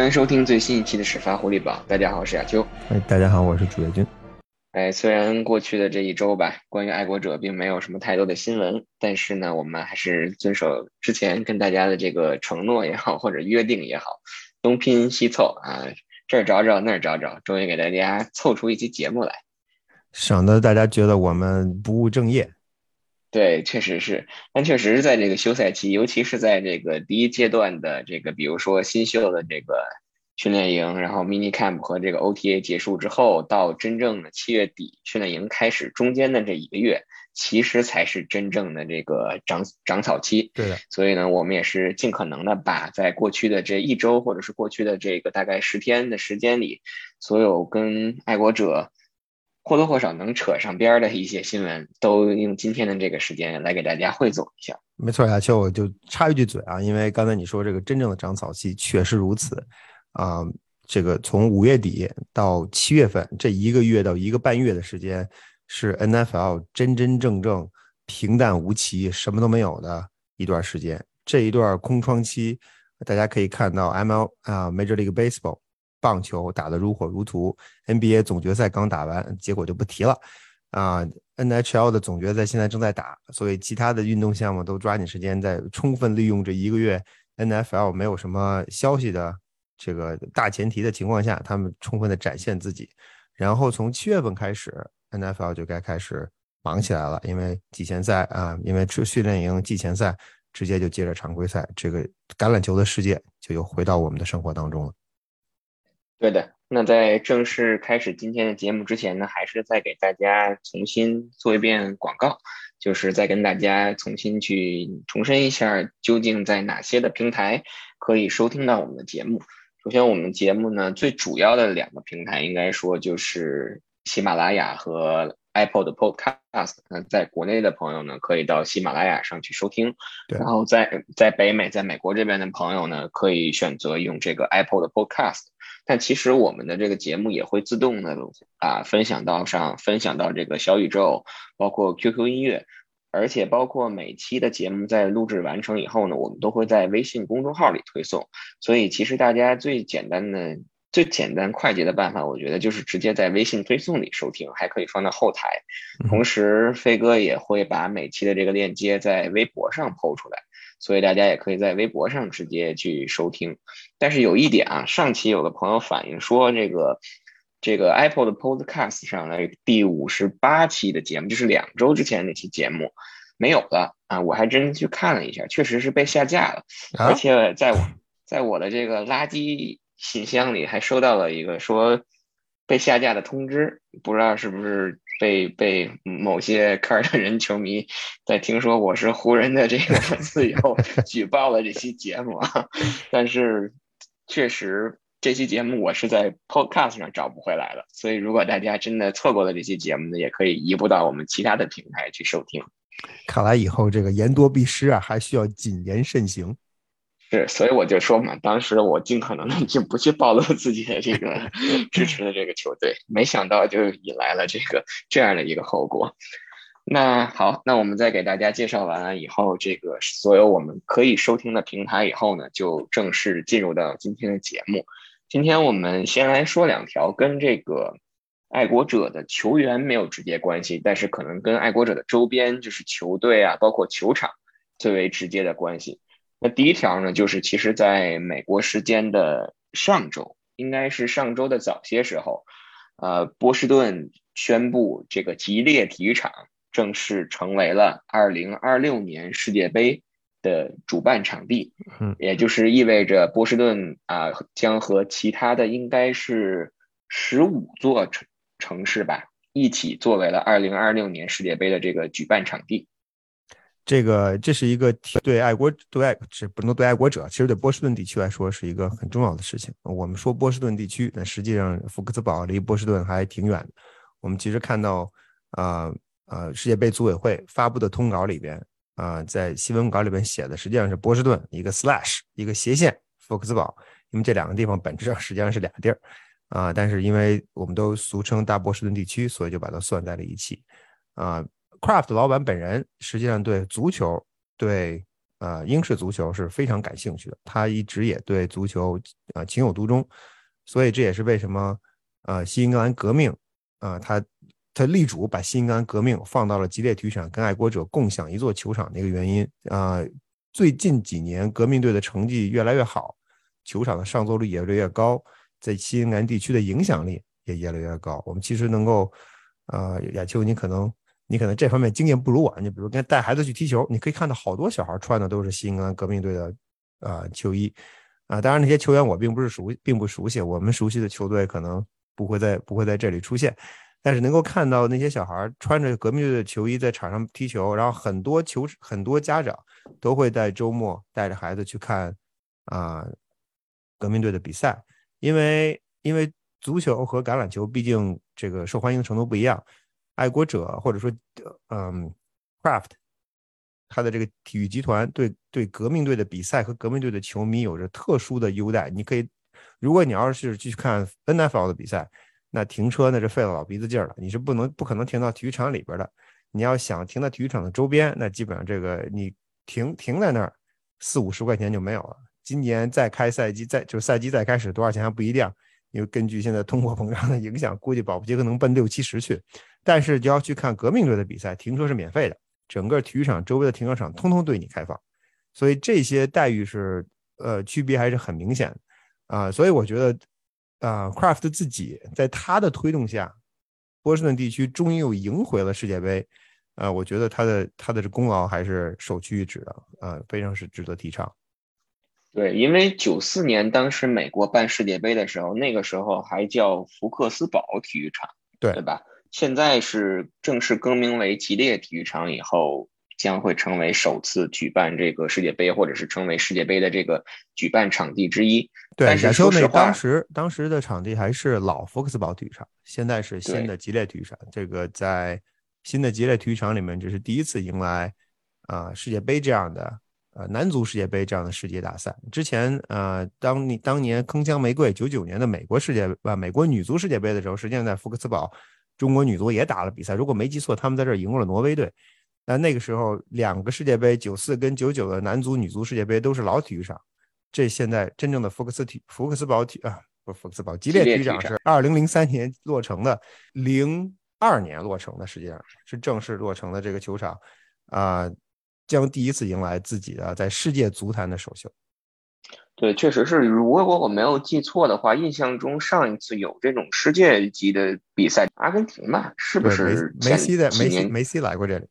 欢迎收听最新一期的始发狐狸榜。大家好，我是亚秋。哎，大家好，我是主页君。哎，虽然过去的这一周吧，关于爱国者并没有什么太多的新闻，但是呢，我们还是遵守之前跟大家的这个承诺也好，或者约定也好，东拼西凑啊，这儿找找那儿找找，终于给大家凑出一期节目来，省得大家觉得我们不务正业。对，确实是，但确实是在这个休赛期，尤其是在这个第一阶段的这个，比如说新秀的这个训练营，然后 mini camp 和这个 OTA 结束之后，到真正的七月底训练营开始中间的这一个月，其实才是真正的这个长长草期。对的，所以呢，我们也是尽可能的把在过去的这一周，或者是过去的这个大概十天的时间里，所有跟爱国者。或多或少能扯上边的一些新闻，都用今天的这个时间来给大家汇总一下。没错，亚秋，我就插一句嘴啊，因为刚才你说这个真正的长草期确实如此啊。这个从五月底到七月份这一个月到一个半月的时间，是 NFL 真真正正平淡无奇、什么都没有的一段时间。这一段空窗期，大家可以看到 ML 啊，Major League Baseball。棒球打得如火如荼，NBA 总决赛刚打完，结果就不提了啊。NHL 的总决赛现在正在打，所以其他的运动项目都抓紧时间在充分利用这一个月 NFL 没有什么消息的这个大前提的情况下，他们充分的展现自己。然后从七月份开始，NFL 就该开始忙起来了，因为季前赛啊，因为这训练营季前赛直接就接着常规赛，这个橄榄球的世界就又回到我们的生活当中了。对的，那在正式开始今天的节目之前呢，还是再给大家重新做一遍广告，就是再跟大家重新去重申一下，究竟在哪些的平台可以收听到我们的节目。首先，我们节目呢最主要的两个平台，应该说就是喜马拉雅和 Apple 的 Podcast。那在国内的朋友呢，可以到喜马拉雅上去收听；然后在在北美，在美国这边的朋友呢，可以选择用这个 Apple 的 Podcast。但其实我们的这个节目也会自动的啊分享到上，分享到这个小宇宙，包括 QQ 音乐，而且包括每期的节目在录制完成以后呢，我们都会在微信公众号里推送。所以其实大家最简单的、最简单快捷的办法，我觉得就是直接在微信推送里收听，还可以放到后台。同时，飞哥也会把每期的这个链接在微博上抛出来。所以大家也可以在微博上直接去收听，但是有一点啊，上期有个朋友反映说，这个这个 Apple 的 Podcast 上的第五十八期的节目，就是两周之前那期节目没有了啊，我还真去看了一下，确实是被下架了，而且在我在我的这个垃圾信箱里还收到了一个说被下架的通知，不知道是不是。被被某些凯尔特人球迷在听说我是湖人的这个粉丝以后 举报了这期节目，但是确实这期节目我是在 Podcast 上找不回来了，所以如果大家真的错过了这期节目呢，也可以移步到我们其他的平台去收听。看来以后这个言多必失啊，还需要谨言慎行。是，所以我就说嘛，当时我尽可能的就不去暴露自己的这个 支持的这个球队，没想到就引来了这个这样的一个后果。那好，那我们再给大家介绍完了以后，这个所有我们可以收听的平台以后呢，就正式进入到今天的节目。今天我们先来说两条跟这个爱国者的球员没有直接关系，但是可能跟爱国者的周边，就是球队啊，包括球场最为直接的关系。那第一条呢，就是其实在美国时间的上周，应该是上周的早些时候，呃，波士顿宣布这个吉列体育场正式成为了2026年世界杯的主办场地，嗯，也就是意味着波士顿啊将和其他的应该是十五座城城市吧，一起作为了2026年世界杯的这个举办场地。这个这是一个对爱国对爱是不能对爱国者，其实对波士顿地区来说是一个很重要的事情。我们说波士顿地区，那实际上福克斯堡离波士顿还挺远的。我们其实看到啊啊世界杯组委会发布的通稿里边啊，在新闻稿里边写的实际上是波士顿一个 slash 一个斜线福克斯堡，因为这两个地方本质上实际上是俩地儿啊，但是因为我们都俗称大波士顿地区，所以就把它算在了一起啊。Craft 老板本人实际上对足球、对呃英式足球是非常感兴趣的，他一直也对足球呃情有独钟，所以这也是为什么呃新英格兰革命啊他他力主把新英格兰革命放到了吉列体育场跟爱国者共享一座球场的一个原因啊。最近几年革命队的成绩越来越好，球场的上座率也越来越高，在新英格兰地区的影响力也越来越高。我们其实能够。呃，亚秋，你可能你可能这方面经验不如我。你比如跟带孩子去踢球，你可以看到好多小孩穿的都是新英格兰革命队的啊球衣啊。当然那些球员我并不是熟，并不熟悉。我们熟悉的球队可能不会在不会在这里出现，但是能够看到那些小孩穿着革命队的球衣在场上踢球，然后很多球很多家长都会在周末带着孩子去看啊革命队的比赛，因为因为。足球和橄榄球毕竟这个受欢迎程度不一样，爱国者或者说嗯，Craft，他的这个体育集团对对革命队的比赛和革命队的球迷有着特殊的优待。你可以，如果你要是去看 NFL 的比赛，那停车那是费了老鼻子劲儿了，你是不能不可能停到体育场里边的。你要想停在体育场的周边，那基本上这个你停停在那儿四五十块钱就没有了。今年再开赛季，再就是赛季再开始多少钱还不一定。因为根据现在通货膨胀的影响，估计保不齐可能奔六七十去。但是就要去看革命队的比赛，停车是免费的，整个体育场周围的停车场通通对你开放，所以这些待遇是呃区别还是很明显啊。所以我觉得啊，Craft 自己在他的推动下，波士顿地区终于又赢回了世界杯啊。我觉得他的他的这功劳还是首屈一指的啊，非常是值得提倡。对，因为九四年当时美国办世界杯的时候，那个时候还叫福克斯堡体育场，对对吧？现在是正式更名为吉列体育场，以后将会成为首次举办这个世界杯，或者是成为世界杯的这个举办场地之一。对，但是说实话，当时当时的场地还是老福克斯堡体育场，现在是新的吉列体育场。这个在新的吉列体育场里面，这是第一次迎来啊世界杯这样的。呃，男足世界杯这样的世界大赛之前，呃，当你当年铿锵玫瑰九九年的美国世界啊，美国女足世界杯的时候，实际上在福克斯堡，中国女足也打了比赛。如果没记错，他们在这儿赢过了挪威队。但那个时候，两个世界杯，九四跟九九的男足、女足世界杯都是老体育场。这现在真正的福克斯体福克斯堡体啊，不是福克斯堡，吉列体育场是二零零三年落成的，零二年落成的，实际上是正式落成的这个球场啊。将第一次迎来自己的在世界足坛的首秀。对，确实是。如果我没有记错的话，印象中上一次有这种世界级的比赛，阿根廷吧？是不是？梅西的梅西梅西来过这里。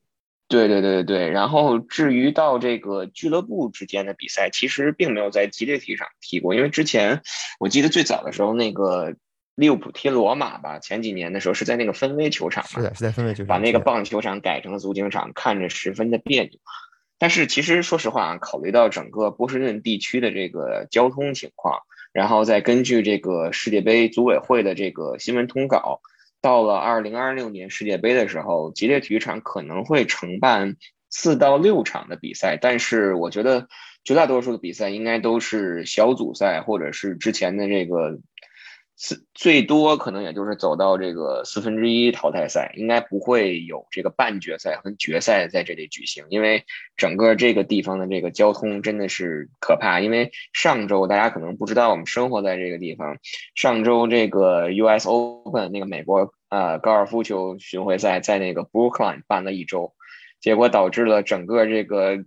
对对对对对。然后至于到这个俱乐部之间的比赛，其实并没有在吉列体育场踢过，因为之前我记得最早的时候那个。利物浦踢罗马吧，前几年的时候是在那个分威球场嘛，是的，是在分威球场，把那个棒球场改成了足球场，看着十分的别扭。但是其实说实话啊，考虑到整个波士顿地区的这个交通情况，然后再根据这个世界杯组委会的这个新闻通稿，到了二零二六年世界杯的时候，吉列体育场可能会承办四到六场的比赛，但是我觉得绝大多数的比赛应该都是小组赛，或者是之前的这个。四最多可能也就是走到这个四分之一淘汰赛，应该不会有这个半决赛和决赛在这里举行，因为整个这个地方的这个交通真的是可怕。因为上周大家可能不知道，我们生活在这个地方，上周这个 U.S. Open 那个美国呃高尔夫球巡回赛在那个 Brookline 办了一周，结果导致了整个这个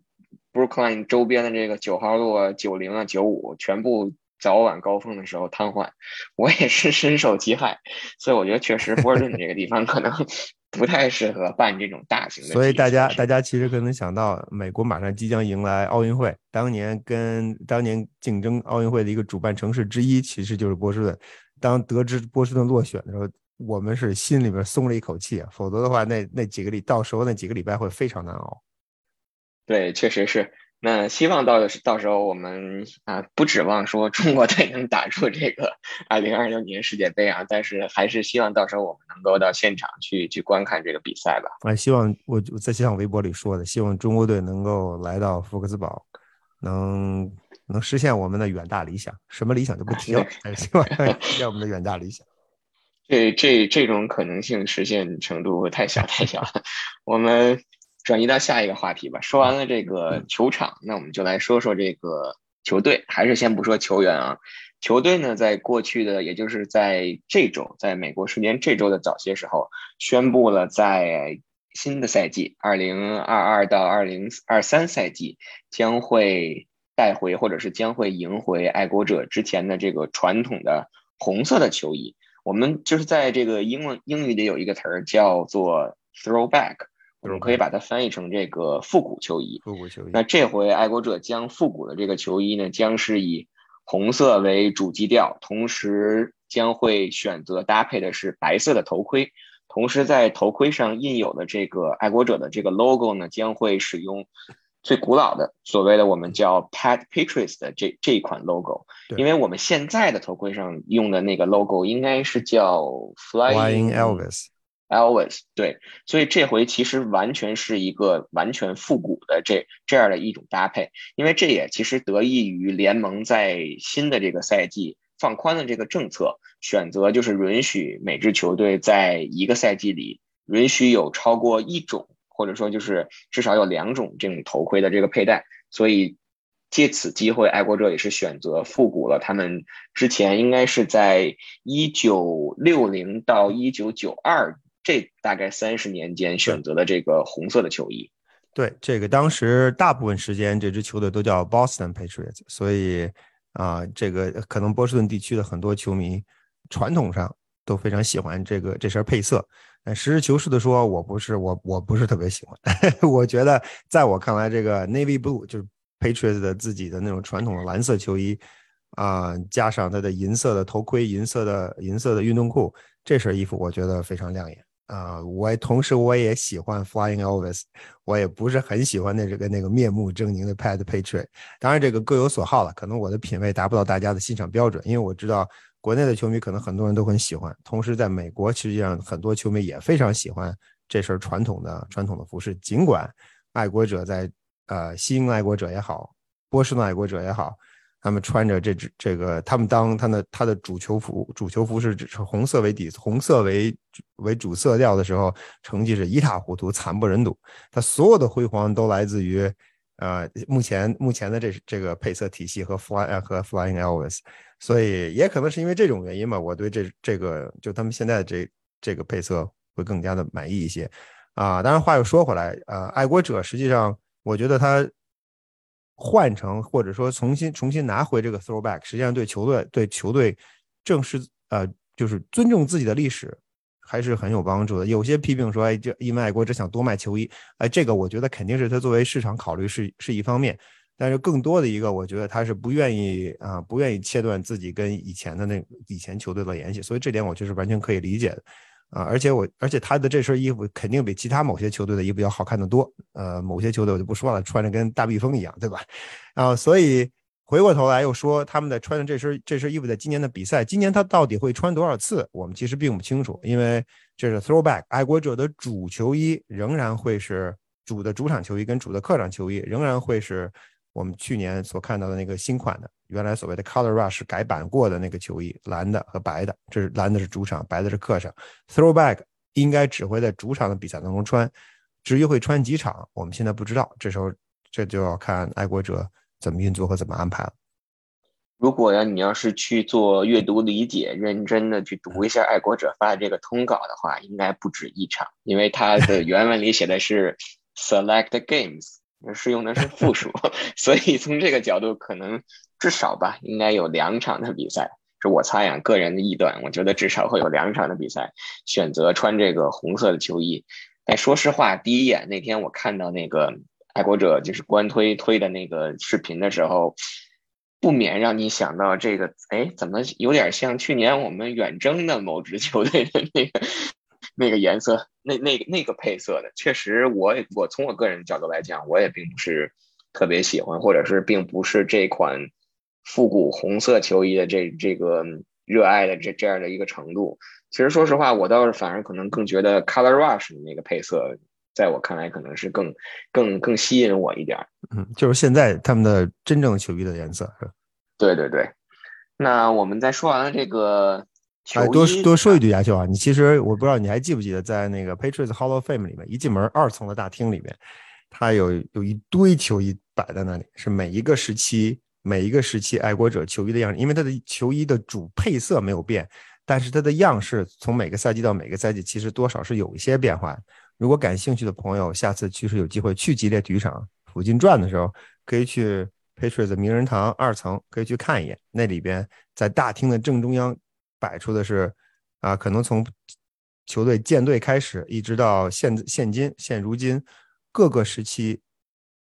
Brookline 周边的这个九号路、九零啊、九五全部。早晚高峰的时候瘫痪，我也是深受其害，所以我觉得确实波士顿这个地方可能 不太适合办这种大型的。所以大家大家其实可能想到，美国马上即将迎来奥运会，当年跟当年竞争奥运会的一个主办城市之一，其实就是波士顿。当得知波士顿落选的时候，我们是心里边松了一口气啊，否则的话，那那几个礼到时候那几个礼拜会非常难熬。对，确实是。那希望到是到时候我们啊不指望说中国队能打出这个 二零二六年世界杯啊，但是还是希望到时候我们能够到现场去去观看这个比赛吧。啊，希望我在像微博里说的，希望中国队能够来到福克斯堡，能能实现我们的远大理想。什么理想就不提了，希望实现我们的远大理想。这这这种可能性实现程度太小太小了，我们。转移到下一个话题吧。说完了这个球场，那我们就来说说这个球队。还是先不说球员啊，球队呢，在过去的，也就是在这周，在美国时间这周的早些时候，宣布了在新的赛季二零二二到二零二三赛季将会带回，或者是将会赢回爱国者之前的这个传统的红色的球衣。我们就是在这个英文英语里有一个词儿叫做 throwback，我们可以把它翻译成这个复古球衣。复古球衣。那这回爱国者将复古的这个球衣呢，将是以红色为主基调，同时将会选择搭配的是白色的头盔，同时在头盔上印有的这个爱国者的这个 logo 呢，将会使用。最古老的所谓的我们叫 Pat Patriots 的这这一款 logo，因为我们现在的头盔上用的那个 logo 应该是叫 Flying Elvis。Elvis 对，所以这回其实完全是一个完全复古的这这样的一种搭配，因为这也其实得益于联盟在新的这个赛季放宽了这个政策，选择就是允许每支球队在一个赛季里允许有超过一种。或者说，就是至少有两种这种头盔的这个佩戴，所以借此机会，爱国者也是选择复古了。他们之前应该是在一九六零到一九九二这大概三十年间选择的这个红色的球衣。对，这个当时大部分时间这支球队都叫 Boston Patriots，所以啊，这个可能波士顿地区的很多球迷传统上都非常喜欢这个这身配色。但实事求是的说，我不是我我不是特别喜欢。我觉得，在我看来，这个 navy blue 就是 Patriots 的自己的那种传统的蓝色球衣啊，加上它的银色的头盔、银色的银色的运动裤，这身衣服我觉得非常亮眼啊。我同时我也喜欢 Flying Elvis，我也不是很喜欢那这个那个面目狰狞的 Pat Patriot。当然，这个各有所好了，可能我的品味达不到大家的欣赏标准，因为我知道。国内的球迷可能很多人都很喜欢，同时在美国，实际上很多球迷也非常喜欢这身传统的传统的服饰。尽管爱国者在呃，新爱国者也好，波士顿爱国者也好，他们穿着这支这个，他们当他的他的主球服主球服是是红色为底，红色为为主色调的时候，成绩是一塌糊涂，惨不忍睹。他所有的辉煌都来自于呃，目前目前的这这个配色体系和 Fly 和 Flying Elvis。所以也可能是因为这种原因吧，我对这这个就他们现在这这个配色会更加的满意一些啊。当然话又说回来，呃，爱国者实际上我觉得他换成或者说重新重新拿回这个 throwback，实际上对球队对球队正式呃就是尊重自己的历史还是很有帮助的。有些批评说，哎，这因为爱国者想多卖球衣，哎，这个我觉得肯定是他作为市场考虑是是一方面。但是更多的一个，我觉得他是不愿意啊，不愿意切断自己跟以前的那以前球队的联系，所以这点我就是完全可以理解的啊。而且我，而且他的这身衣服肯定比其他某些球队的衣服要好看的多。呃，某些球队我就不说了，穿着跟大蜜蜂一样，对吧？啊，所以回过头来又说他们在穿着这身这身衣服在今年的比赛，今年他到底会穿多少次，我们其实并不清楚，因为这是 throwback，爱国者的主球衣仍然会是主的主场球衣跟主的客场球衣仍然会是。我们去年所看到的那个新款的，原来所谓的 Color Rush 改版过的那个球衣，蓝的和白的，这是蓝的是主场，白的是客场。Throwback 应该只会在主场的比赛当中穿，至于会穿几场，我们现在不知道。这时候这就要看爱国者怎么运作和怎么安排了。如果要你要是去做阅读理解，认真的去读一下爱国者发的这个通稿的话，应该不止一场，因为它的 原文里写的是 Select Games。是用的是复数，所以从这个角度，可能至少吧，应该有两场的比赛。是我猜呀，个人的臆断，我觉得至少会有两场的比赛选择穿这个红色的球衣。但说实话，第一眼那天我看到那个爱国者就是官推推的那个视频的时候，不免让你想到这个，哎，怎么有点像去年我们远征的某支球队的那个。那个颜色，那那那个配色的，确实，我我从我个人角度来讲，我也并不是特别喜欢，或者是并不是这款复古红色球衣的这这个热爱的这这样的一个程度。其实说实话，我倒是反而可能更觉得 Color Rush 的那个配色，在我看来可能是更更更吸引我一点。嗯，就是现在他们的真正球衣的颜色是？对对对。那我们在说完了这个。哎，多多说一句，亚秋啊，你其实我不知道你还记不记得，在那个 Patriots Hall of Fame 里面，一进门二层的大厅里面，它有有一堆球衣摆在那里，是每一个时期每一个时期爱国者球衣的样式，因为它的球衣的主配色没有变，但是它的样式从每个赛季到每个赛季其实多少是有一些变化。如果感兴趣的朋友，下次其实有机会去吉列体育场附近转的时候，可以去 Patriots 名人堂二层，可以去看一眼，那里边在大厅的正中央。摆出的是，啊，可能从球队建队开始，一直到现现今现如今各个时期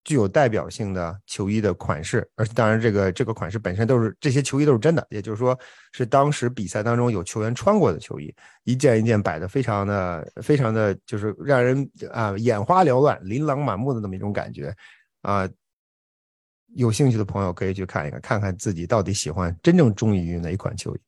具有代表性的球衣的款式，而当然这个这个款式本身都是这些球衣都是真的，也就是说是当时比赛当中有球员穿过的球衣，一件一件摆的非常的非常的就是让人啊眼花缭乱、琳琅满目的那么一种感觉啊，有兴趣的朋友可以去看一看，看看自己到底喜欢真正中意于哪一款球衣。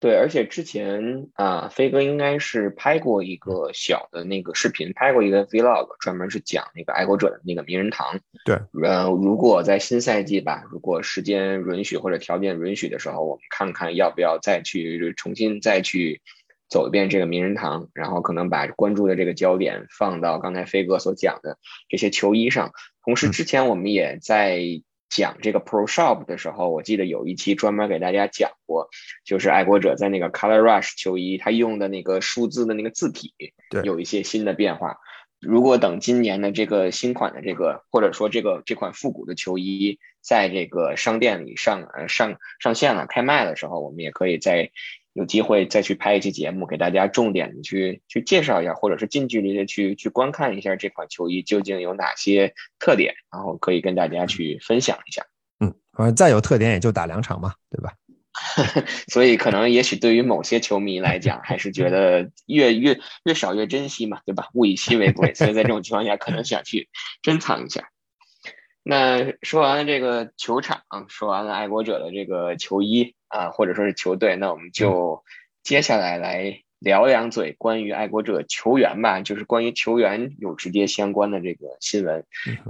对，而且之前啊，飞哥应该是拍过一个小的那个视频，拍过一个 vlog，专门是讲那个爱国者的那个名人堂。对，呃，如果在新赛季吧，如果时间允许或者条件允许的时候，我们看看要不要再去重新再去走一遍这个名人堂，然后可能把关注的这个焦点放到刚才飞哥所讲的这些球衣上。同时，之前我们也在。讲这个 Pro Shop 的时候，我记得有一期专门给大家讲过，就是爱国者在那个 Color Rush 球衣，他用的那个数字的那个字体，对，有一些新的变化。如果等今年的这个新款的这个，或者说这个这款复古的球衣，在这个商店里上呃上上线了开卖的时候，我们也可以在。有机会再去拍一期节目，给大家重点的去去介绍一下，或者是近距离的去去观看一下这款球衣究竟有哪些特点，然后可以跟大家去分享一下。嗯，反正再有特点也就打两场嘛，对吧？所以可能也许对于某些球迷来讲，还是觉得越越越少越珍惜嘛，对吧？物以稀为贵，所以在这种情况下，可能想去珍藏一下。那说完了这个球场，说完了爱国者的这个球衣啊，或者说是球队，那我们就接下来来聊两嘴关于爱国者球员吧，就是关于球员有直接相关的这个新闻。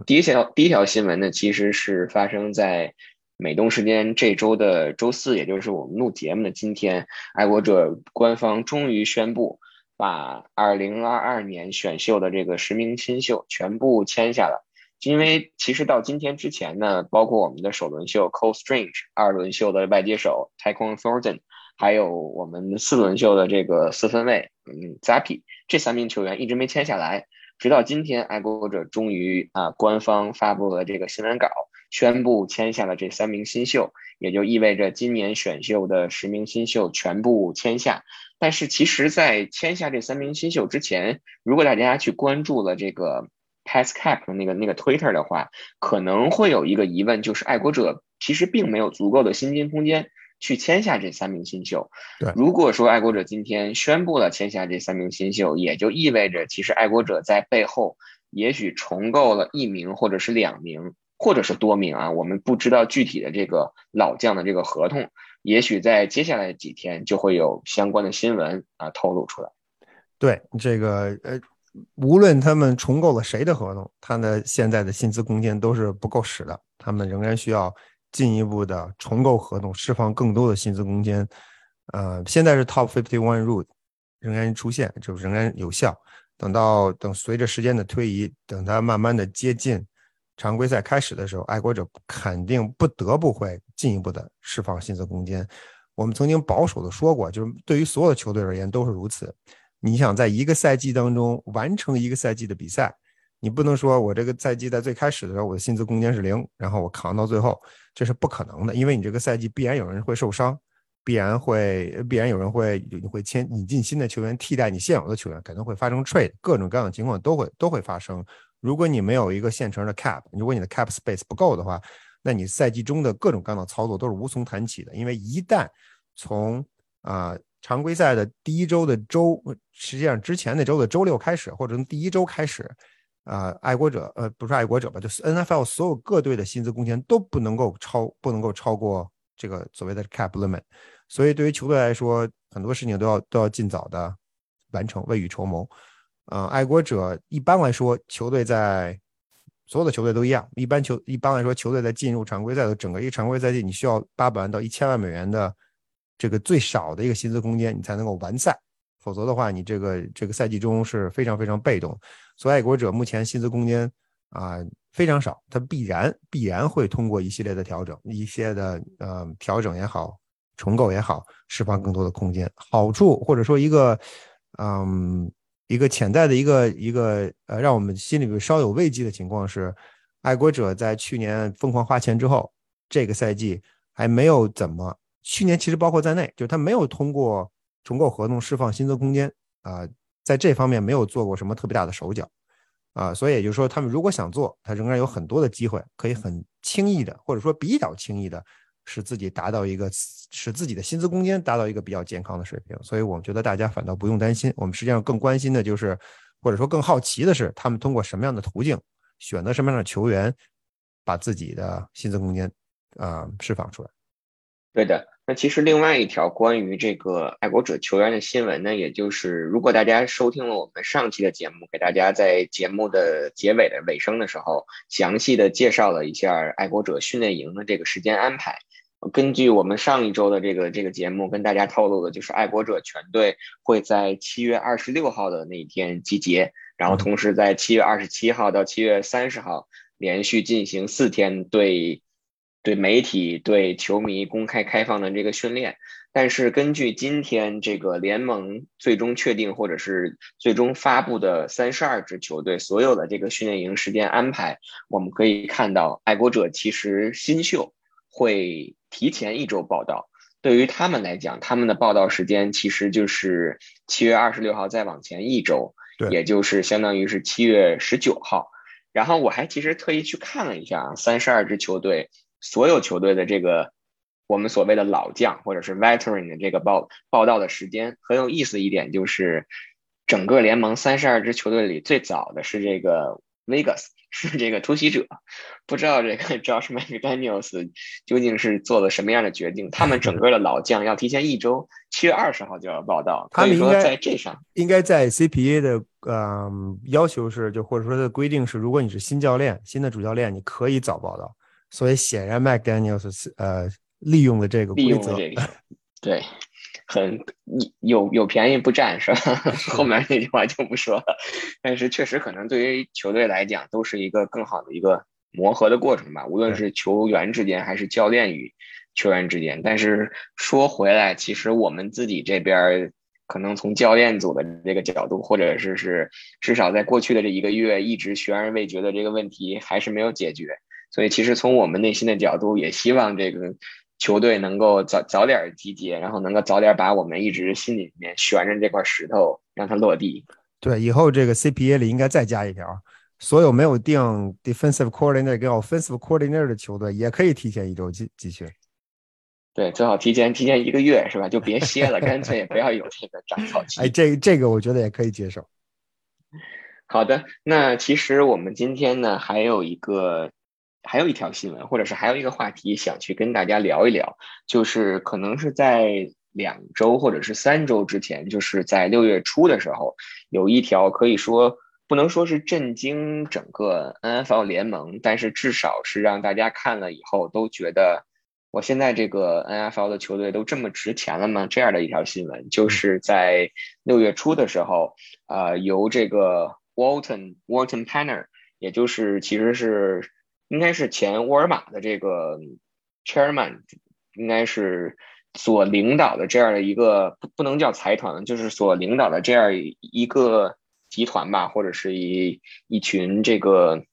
第一条第一条新闻呢，其实是发生在美东时间这周的周四，也就是我们录节目的今天，爱国者官方终于宣布把二零二二年选秀的这个十名新秀全部签下了。因为其实到今天之前呢，包括我们的首轮秀 Cole Strange，二轮秀的外接手 Tyquan Thornton，还有我们四轮秀的这个四分卫嗯 Zappy，这三名球员一直没签下来，直到今天爱国者终于啊官方发布了这个新闻稿，宣布签下了这三名新秀，也就意味着今年选秀的十名新秀全部签下。但是其实，在签下这三名新秀之前，如果大家去关注了这个。Pass Cap 的那个那个 Twitter 的话，可能会有一个疑问，就是爱国者其实并没有足够的薪金空间去签下这三名新秀。对，如果说爱国者今天宣布了签下这三名新秀，也就意味着其实爱国者在背后也许重构了一名或者是两名或者是多名啊，我们不知道具体的这个老将的这个合同，也许在接下来几天就会有相关的新闻啊透露出来。对，这个呃。无论他们重构了谁的合同，他的现在的薪资空间都是不够使的，他们仍然需要进一步的重构合同，释放更多的薪资空间。呃，现在是 Top Fifty One Rule 仍然出现，就仍然有效。等到等随着时间的推移，等它慢慢的接近常规赛开始的时候，爱国者肯定不得不会进一步的释放薪资空间。我们曾经保守的说过，就是对于所有的球队而言都是如此。你想在一个赛季当中完成一个赛季的比赛，你不能说我这个赛季在最开始的时候我的薪资空间是零，然后我扛到最后，这是不可能的，因为你这个赛季必然有人会受伤，必然会必然有人会你会签引进新的球员替代你现有的球员，可能会发生 trade，各种各样的情况都会都会发生。如果你没有一个现成的 cap，如果你的 cap space 不够的话，那你赛季中的各种各样的操作都是无从谈起的，因为一旦从啊。常规赛的第一周的周，实际上之前那周的周六开始，或者从第一周开始，啊，爱国者，呃，不是爱国者吧，就是 N F L 所有各队的薪资空间都不能够超，不能够超过这个所谓的 cap limit。所以对于球队来说，很多事情都要都要尽早的完成，未雨绸缪。呃，爱国者一般来说，球队在所有的球队都一样，一般球一般来说，球队在进入常规赛的整个一个常规赛季，你需要八百万到一千万美元的。这个最少的一个薪资空间，你才能够完赛。否则的话，你这个这个赛季中是非常非常被动。所以爱国者目前薪资空间啊非常少，它必然必然会通过一系列的调整，一些的呃调整也好，重构也好，释放更多的空间。好处或者说一个嗯一个潜在的一个一个呃让我们心里边稍有慰藉的情况是，爱国者在去年疯狂花钱之后，这个赛季还没有怎么，去年其实包括在内，就是他没有通过。重构合同释放薪资空间啊，在这方面没有做过什么特别大的手脚啊，所以也就是说，他们如果想做，他仍然有很多的机会，可以很轻易的，或者说比较轻易的，使自己达到一个使自己的薪资空间达到一个比较健康的水平。所以我们觉得大家反倒不用担心，我们实际上更关心的就是，或者说更好奇的是，他们通过什么样的途径选择什么样的球员，把自己的薪资空间啊释放出来。对的。那其实另外一条关于这个爱国者球员的新闻呢，也就是如果大家收听了我们上期的节目，给大家在节目的结尾的尾声的时候，详细的介绍了一下爱国者训练营的这个时间安排。根据我们上一周的这个这个节目跟大家透露的，就是爱国者全队会在七月二十六号的那一天集结，然后同时在七月二十七号到七月三十号连续进行四天对。对媒体、对球迷公开开放的这个训练，但是根据今天这个联盟最终确定或者是最终发布的三十二支球队所有的这个训练营时间安排，我们可以看到，爱国者其实新秀会提前一周报道。对于他们来讲，他们的报道时间其实就是七月二十六号再往前一周，也就是相当于是七月十九号。然后我还其实特意去看了一下啊，三十二支球队。所有球队的这个我们所谓的老将或者是 veteran 的这个报报道的时间很有意思一点就是，整个联盟三十二支球队里最早的是这个 Vegas 是这个突袭者，不知道这个 Josh McDaniels 究竟是做了什么样的决定？他们整个的老将要提前一周，七月二十号就要报道。他们应该在这上应该在 CPA 的嗯要求是，就或者说的规定是，如果你是新教练、新的主教练，你可以早报道。所以显然，McDaniel 呃利用了这个规则，对，很有有便宜不占是吧？后面那句话就不说了。但是确实可能对于球队来讲，都是一个更好的一个磨合的过程吧。无论是球员之间，还是教练与球员之间。但是说回来，其实我们自己这边可能从教练组的这个角度，或者是是至少在过去的这一个月，一直悬而未决的这个问题，还是没有解决。所以，其实从我们内心的角度，也希望这个球队能够早早点集结，然后能够早点把我们一直心里面悬着这块石头让它落地。对，以后这个 CPA 里应该再加一条，所有没有定 defensive coordinator 跟 offensive coordinator 的球队也可以提前一周集集训。对，最好提前提前一个月，是吧？就别歇了，干脆也不要有这个长草期。哎，这这个我觉得也可以接受。好的，那其实我们今天呢还有一个。还有一条新闻，或者是还有一个话题，想去跟大家聊一聊，就是可能是在两周或者是三周之前，就是在六月初的时候，有一条可以说不能说是震惊整个 NFL 联盟，但是至少是让大家看了以后都觉得，我现在这个 NFL 的球队都这么值钱了吗？这样的一条新闻，就是在六月初的时候，呃，由这个 Walton Walton Panner，也就是其实是。应该是前沃尔玛的这个 chairman，应该是所领导的这样的一个不不能叫财团，就是所领导的这样一个集团吧，或者是一一群这个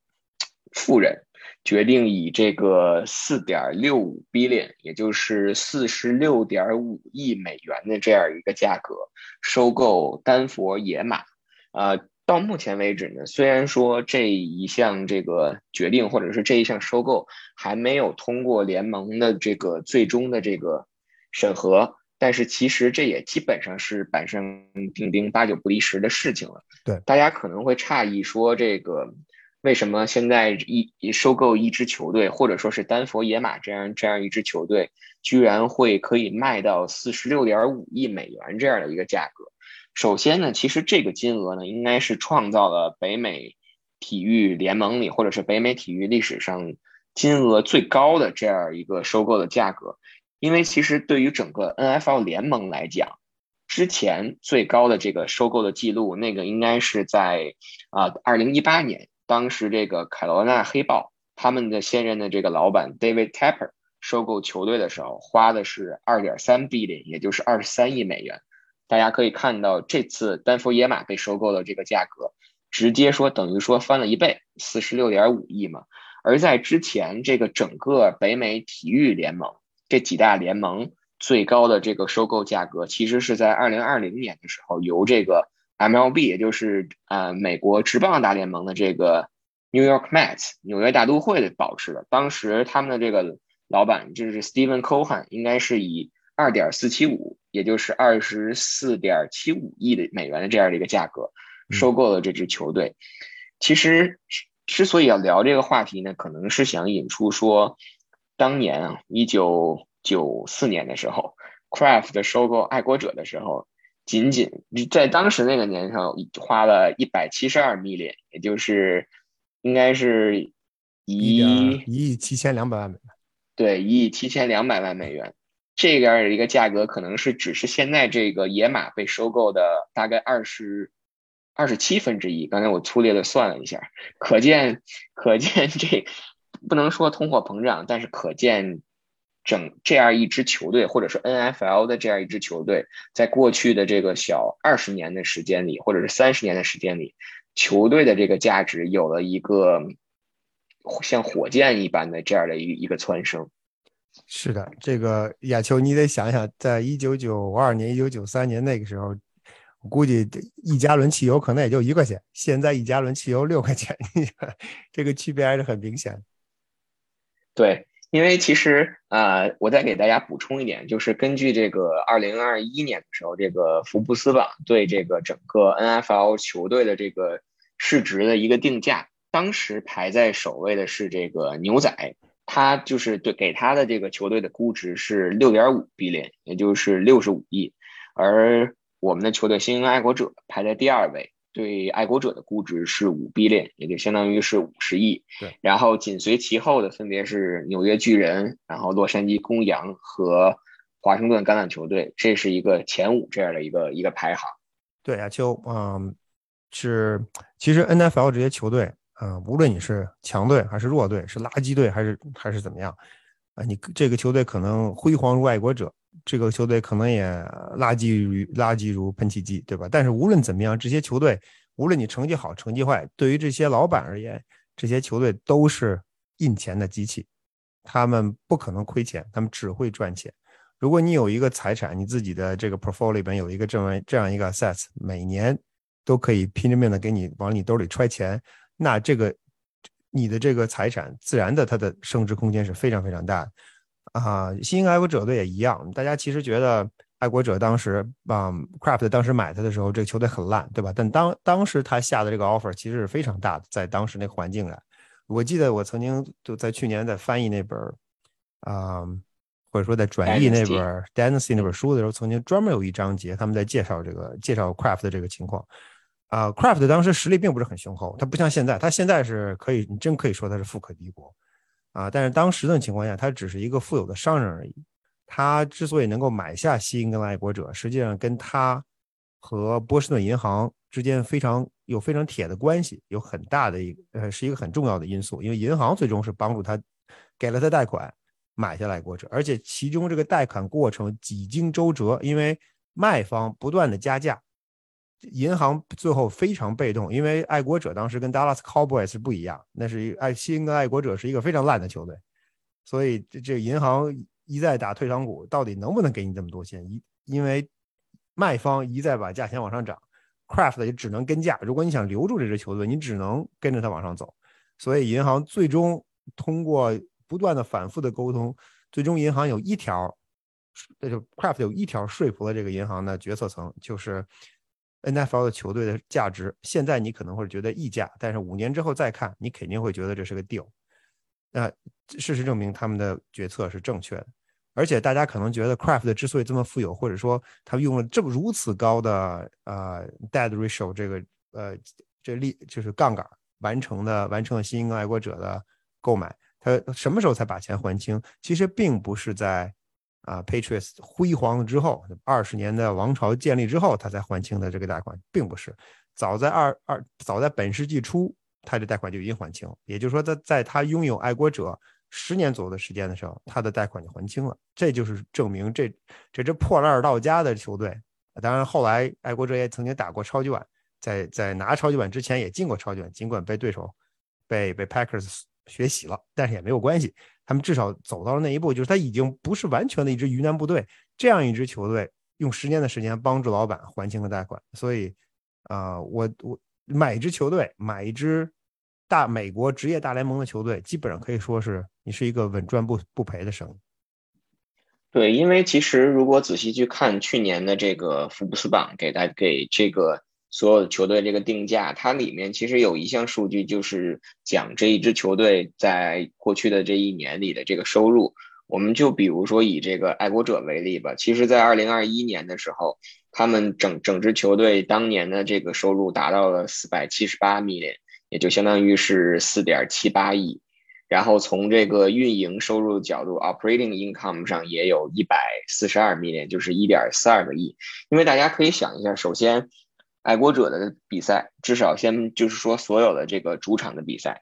富人决定以这个四点六五 billion，也就是四十六点五亿美元的这样一个价格收购丹佛野马，啊。到目前为止呢，虽然说这一项这个决定或者是这一项收购还没有通过联盟的这个最终的这个审核，但是其实这也基本上是板上钉钉、八九不离十的事情了。对，大家可能会诧异说，这个为什么现在一收购一支球队，或者说是丹佛野马这样这样一支球队，居然会可以卖到四十六点五亿美元这样的一个价格？首先呢，其实这个金额呢，应该是创造了北美体育联盟里或者是北美体育历史上金额最高的这样一个收购的价格。因为其实对于整个 NFL 联盟来讲，之前最高的这个收购的记录，那个应该是在啊二零一八年，当时这个凯罗纳黑豹他们的现任的这个老板 David Tepper 收购球队的时候，花的是二点三 billion，也就是二十三亿美元。大家可以看到，这次丹佛野马被收购的这个价格，直接说等于说翻了一倍，四十六点五亿嘛。而在之前，这个整个北美体育联盟这几大联盟最高的这个收购价格，其实是在二零二零年的时候，由这个 MLB，也就是呃美国职棒大联盟的这个 New York Mets 纽约大都会的保持的。当时他们的这个老板就是 Steven Cohen，应该是以二点四七五。也就是二十四点七五亿的美元的这样的一个价格，收购了这支球队。其实之所以要聊这个话题呢，可能是想引出说，当年啊，一九九四年的时候，Craft 收购爱国者的时候，仅仅在当时那个年头花了一百七十二 million，也就是应该是一一亿七千两百万美元。对，一亿七千两百万美元。这样的一个价格可能是只是现在这个野马被收购的大概二十二十七分之一。刚才我粗略的算了一下，可见可见这不能说通货膨胀，但是可见整这样一支球队，或者说 NFL 的这样一支球队，在过去的这个小二十年的时间里，或者是三十年的时间里，球队的这个价值有了一个像火箭一般的这样的一一个蹿升。是的，这个亚秋，你得想想，在一九九二年、一九九三年那个时候，我估计一加仑汽油可能也就一块钱，现在一加仑汽油六块钱，这个区别还是很明显。对，因为其实啊，我再给大家补充一点，就是根据这个二零二一年的时候，这个福布斯榜对这个整个 NFL 球队的这个市值的一个定价，当时排在首位的是这个牛仔。他就是对给他的这个球队的估值是六点五 billion，也就是六十五亿，而我们的球队新英爱国者排在第二位，对爱国者的估值是五 billion，也就相当于是五十亿。对，然后紧随其后的分别是纽约巨人，然后洛杉矶公羊和华盛顿橄榄球队，这是一个前五这样的一个一个排行。对啊，就嗯，是其实 NFL 这些球队。嗯，无论你是强队还是弱队，是垃圾队还是还是怎么样，啊，你这个球队可能辉煌如爱国者，这个球队可能也垃圾如垃圾如喷气机，对吧？但是无论怎么样，这些球队，无论你成绩好成绩坏，对于这些老板而言，这些球队都是印钱的机器，他们不可能亏钱，他们只会赚钱。如果你有一个财产，你自己的这个 portfolio 里边有一个这么这样一个 assets，每年都可以拼着命的给你往你兜里揣钱。那这个你的这个财产自然的它的升值空间是非常非常大的啊！新英爱国者队也一样，大家其实觉得爱国者当时啊，Craft 当时买他的时候，这个球队很烂，对吧？但当当时他下的这个 offer 其实是非常大的，在当时那个环境来，我记得我曾经就在去年在翻译那本啊，或者说在转译那本《Dynasty》那本书的时候，曾经专门有一章节他们在介绍这个介绍 Craft 的这个情况。啊，Craft 当时实力并不是很雄厚，他不像现在，他现在是可以，你真可以说他是富可敌国，啊，但是当时的情况下，他只是一个富有的商人而已。他之所以能够买下西英跟爱国者，实际上跟他和波士顿银行之间非常有非常铁的关系，有很大的一呃是一个很重要的因素，因为银行最终是帮助他给了他贷款买下来爱国者，而且其中这个贷款过程几经周折，因为卖方不断的加价。银行最后非常被动，因为爱国者当时跟 Dallas Cowboys 不一样，那是一爱新跟爱国者是一个非常烂的球队，所以这这银行一再打退堂鼓，到底能不能给你这么多钱？一因为卖方一再把价钱往上涨，Craft 也只能跟价。如果你想留住这支球队，你只能跟着他往上走。所以银行最终通过不断的反复的沟通，最终银行有一条，那就 Craft 有一条说服了这个银行的决策层，就是。NFL 的球队的价值，现在你可能会觉得溢价，但是五年之后再看，你肯定会觉得这是个 deal。那事实证明他们的决策是正确的，而且大家可能觉得 Craft 之所以这么富有，或者说他用了这么如此高的呃 debt ratio 这个呃这利就是杠杆完成的完成了新英格爱国者的购买，他什么时候才把钱还清？其实并不是在啊，Patriots 辉煌了之后，二十年的王朝建立之后，他才还清的这个贷款，并不是早在二二早在本世纪初，他的贷款就已经还清。也就是说，在在他拥有爱国者十年左右的时间的时候，他的贷款就还清了。这就是证明这这支破烂到家的球队。当然，后来爱国者也曾经打过超级碗，在在拿超级碗之前也进过超级碗，尽管被对手被被 Packers 学习了，但是也没有关系。他们至少走到了那一步，就是他已经不是完全的一支鱼腩部队，这样一支球队用十年的时间帮助老板还清了贷款。所以，啊，我我买一支球队，买一支大美国职业大联盟的球队，基本上可以说是你是一个稳赚不不赔的生意。对，因为其实如果仔细去看去年的这个福布斯榜，给大给这个。所有的球队这个定价，它里面其实有一项数据，就是讲这一支球队在过去的这一年里的这个收入。我们就比如说以这个爱国者为例吧，其实，在二零二一年的时候，他们整整支球队当年的这个收入达到了四百七十八 million，也就相当于是四点七八亿。然后从这个运营收入角度，operating income 上也有一百四十二 million，就是一点四二个亿。因为大家可以想一下，首先。爱国者的比赛，至少先就是说，所有的这个主场的比赛，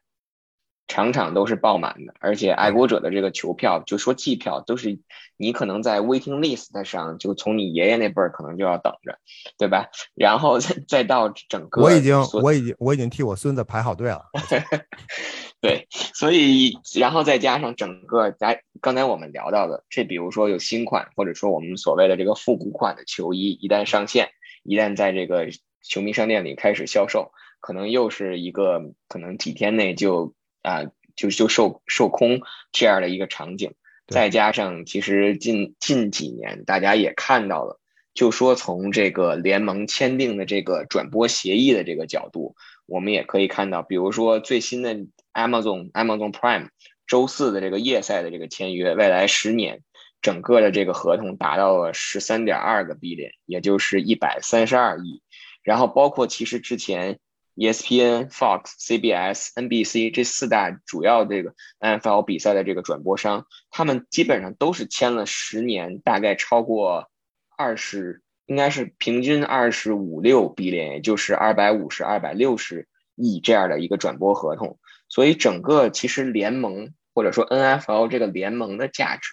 场场都是爆满的，而且爱国者的这个球票，就说季票，都是你可能在 waiting list 上，就从你爷爷那辈儿可能就要等着，对吧？然后再再到整个，我已经我已经我已经替我孙子排好队了。对，所以然后再加上整个咱刚才我们聊到的，这比如说有新款，或者说我们所谓的这个复古款的球衣，一旦上线，一旦在这个球迷商店里开始销售，可能又是一个可能几天内就啊就就售售空这样的一个场景。再加上其实近近几年大家也看到了，就说从这个联盟签订的这个转播协议的这个角度，我们也可以看到，比如说最新的 Amazon Amazon Prime 周四的这个夜赛的这个签约，未来十年整个的这个合同达到了十三点二个 B 点，也就是一百三十二亿。然后包括其实之前 ESPN、Fox、CBS、NBC 这四大主要这个 NFL 比赛的这个转播商，他们基本上都是签了十年，大概超过二十，应该是平均二十五六 B 联，也就是二百五十、二百六十亿这样的一个转播合同。所以整个其实联盟或者说 NFL 这个联盟的价值。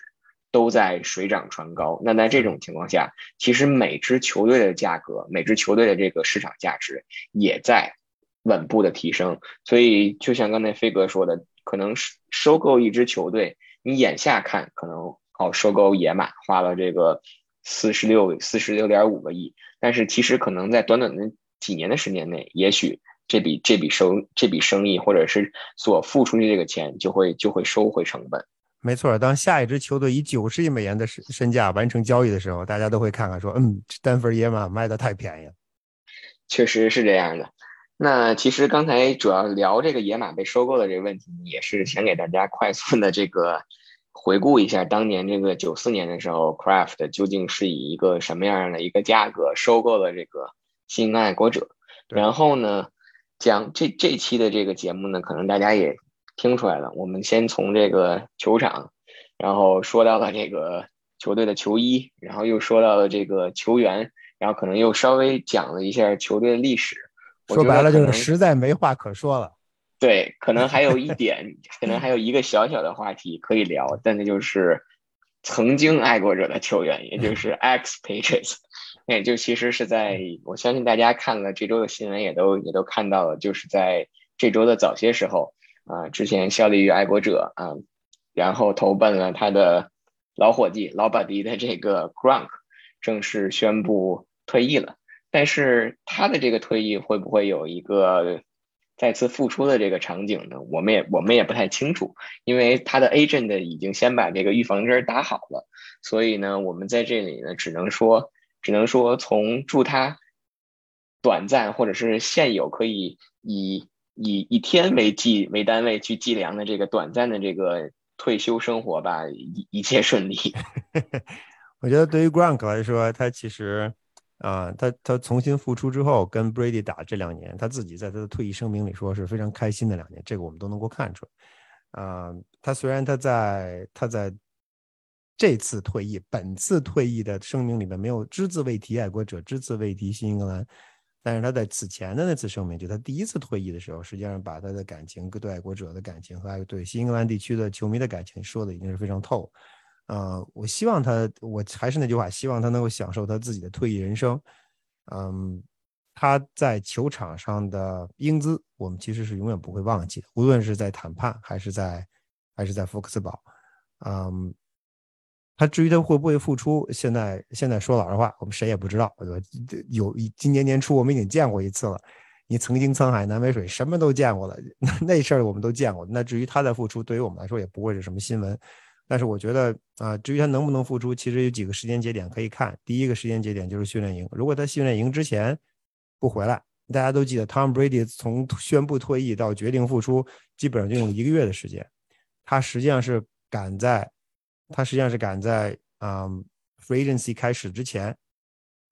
都在水涨船高。那在这种情况下，其实每支球队的价格，每支球队的这个市场价值也在稳步的提升。所以，就像刚才飞哥说的，可能收收购一支球队，你眼下看可能哦，收购野马花了这个四十六四十六点五个亿，但是其实可能在短短的几年的时间内，也许这笔这笔收这笔生意或者是所付出去这个钱就会就会收回成本。没错，当下一支球队以九十亿美元的身身价完成交易的时候，大家都会看看说，嗯，单份野马卖的太便宜了。确实是这样的。那其实刚才主要聊这个野马被收购的这个问题，也是想给大家快速的这个回顾一下，当年这个九四年的时候，Craft 究竟是以一个什么样的一个价格收购了这个新爱国者。然后呢，讲这这期的这个节目呢，可能大家也。听出来了，我们先从这个球场，然后说到了这个球队的球衣，然后又说到了这个球员，然后可能又稍微讲了一下球队的历史。说白了就是实在没话可说了。对，可能还有一点，可能还有一个小小的话题可以聊，但那就是曾经爱国者的球员，也就是 X Patriots，也 就其实是在我相信大家看了这周的新闻，也都也都看到了，就是在这周的早些时候。啊，之前效力于爱国者啊，然后投奔了他的老伙计、老把迪的这个 Grunk，正式宣布退役了。但是他的这个退役会不会有一个再次复出的这个场景呢？我们也我们也不太清楚，因为他的 agent 已经先把这个预防针打好了，所以呢，我们在这里呢，只能说，只能说从祝他短暂或者是现有可以以。以以天为计为单位去计量的这个短暂的这个退休生活吧，一一切顺利。我觉得对于 Gronk 来说，他其实啊，他他重新复出之后跟 Brady 打这两年，他自己在他的退役声明里说是非常开心的两年，这个我们都能够看出来。啊，他虽然他在他在这次退役，本次退役的声明里面没有只字未提爱国者，只字未提新英格兰。但是他在此前的那次声明，就他第一次退役的时候，实际上把他的感情、对爱国者的感情和对新英格兰地区的球迷的感情说的已经是非常透。呃，我希望他，我还是那句话，希望他能够享受他自己的退役人生。嗯，他在球场上的英姿，我们其实是永远不会忘记的，无论是在谈判还是在还是在福克斯堡。嗯。他至于他会不会复出，现在现在说老实话，我们谁也不知道。有今年年初我们已经见过一次了，你曾经沧海难为水，什么都见过了，那那事儿我们都见过。那至于他的复出，对于我们来说也不会是什么新闻。但是我觉得啊，至于他能不能复出，其实有几个时间节点可以看。第一个时间节点就是训练营，如果他训练营之前不回来，大家都记得，Tom Brady 从宣布退役到决定复出，基本上就用一个月的时间。他实际上是赶在。他实际上是赶在嗯，free agency 开始之前，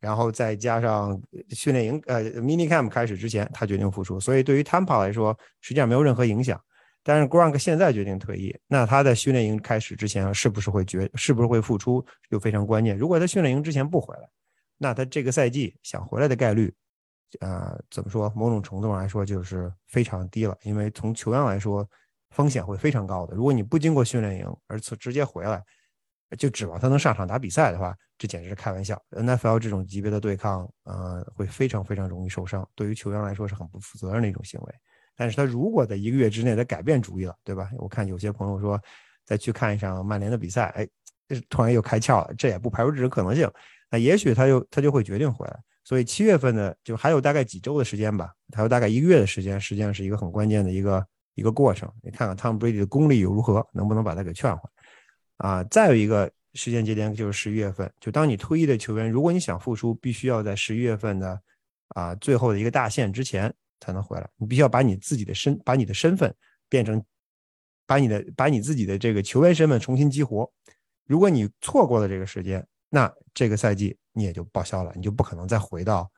然后再加上训练营呃 mini camp 开始之前，他决定复出。所以对于 Tampa 来说，实际上没有任何影响。但是 Gronk 现在决定退役，那他在训练营开始之前是不是会决是不是会复出就非常关键。如果他训练营之前不回来，那他这个赛季想回来的概率，呃，怎么说？某种程度上来说就是非常低了，因为从球员来说。风险会非常高的。如果你不经过训练营，而是直接回来，就指望他能上场打比赛的话，这简直是开玩笑。NFL 这种级别的对抗，呃，会非常非常容易受伤，对于球员来说是很不负责任的一种行为。但是他如果在一个月之内他改变主意了，对吧？我看有些朋友说再去看一场曼联的比赛，哎，突然又开窍了，这也不排除这种可能性。那也许他就他就会决定回来。所以七月份呢，就还有大概几周的时间吧，还有大概一个月的时间，实际上是一个很关键的一个。一个过程，你看看汤姆·布雷迪的功力又如何，能不能把他给劝回来？啊，再有一个时间节点就是十一月份，就当你退役的球员，如果你想复出，必须要在十一月份的啊最后的一个大限之前才能回来。你必须要把你自己的身，把你的身份变成，把你的把你自己的这个球员身份重新激活。如果你错过了这个时间，那这个赛季你也就报销了，你就不可能再回到，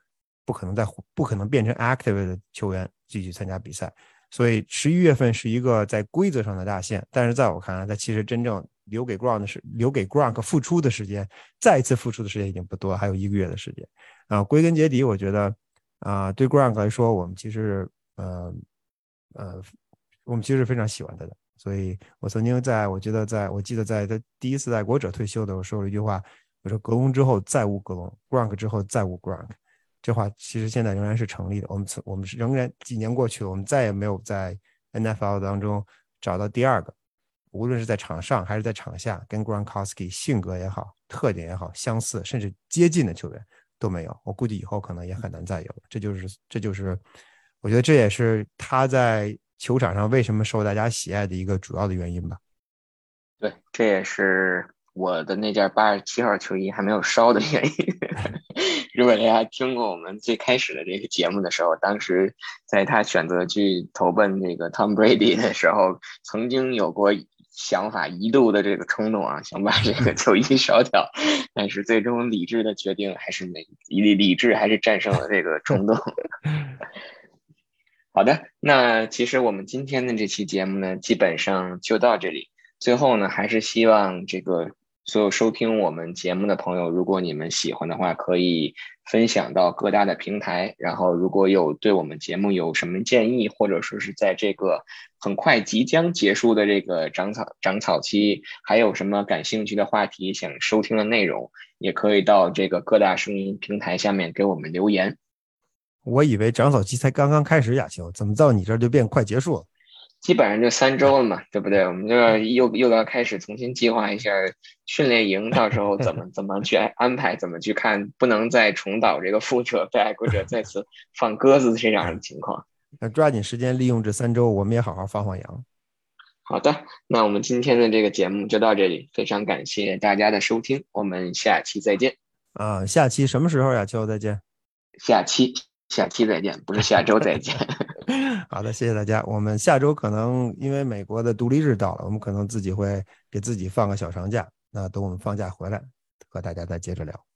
不可能再不可能变成 active 的球员继续参加比赛。所以十一月份是一个在规则上的大限，但是在我看来，他其实真正留给 Gronk 的是留给 Gronk 复出的时间，再一次复出的时间已经不多，还有一个月的时间。啊，归根结底，我觉得啊，对 Gronk 来说，我们其实呃呃，我们其实非常喜欢他的。所以我曾经在我觉得在我记得在他第一次在国者退休的时候说了一句话，我说格隆之后再无格隆，Gronk 之后再无 Gronk。这话其实现在仍然是成立的。我们我们仍然几年过去了，我们再也没有在 NFL 当中找到第二个，无论是在场上还是在场下，跟 Gronkowski 性格也好、特点也好相似，甚至接近的球员都没有。我估计以后可能也很难再有。这就是这就是，我觉得这也是他在球场上为什么受大家喜爱的一个主要的原因吧。对，这也是。我的那件八十七号球衣还没有烧的原因。如果大家听过我们最开始的这个节目的时候，当时在他选择去投奔那个 Tom Brady 的时候，曾经有过想法，一度的这个冲动啊，想把这个球衣烧掉。但是最终理智的决定还是没理理智还是战胜了这个冲动。好的，那其实我们今天的这期节目呢，基本上就到这里。最后呢，还是希望这个。所有收听我们节目的朋友，如果你们喜欢的话，可以分享到各大的平台。然后，如果有对我们节目有什么建议，或者说是在这个很快即将结束的这个长草长草期，还有什么感兴趣的话题想收听的内容，也可以到这个各大声音平台下面给我们留言。我以为长草期才刚刚开始，亚秋，怎么到你这儿就变快结束了？基本上就三周了嘛，对不对？我们就要又又要开始重新计划一下训练营，到时候怎么怎么去安排，怎么去看，不能再重蹈这个覆辙，被爱国者再次放鸽子这样的情况。那抓紧时间利用这三周，我们也好好放放羊。好的，那我们今天的这个节目就到这里，非常感谢大家的收听，我们下期再见。啊，下期什么时候呀？秋再见。下期。下期再见，不是下周再见。好的，谢谢大家。我们下周可能因为美国的独立日到了，我们可能自己会给自己放个小长假。那等我们放假回来，和大家再接着聊。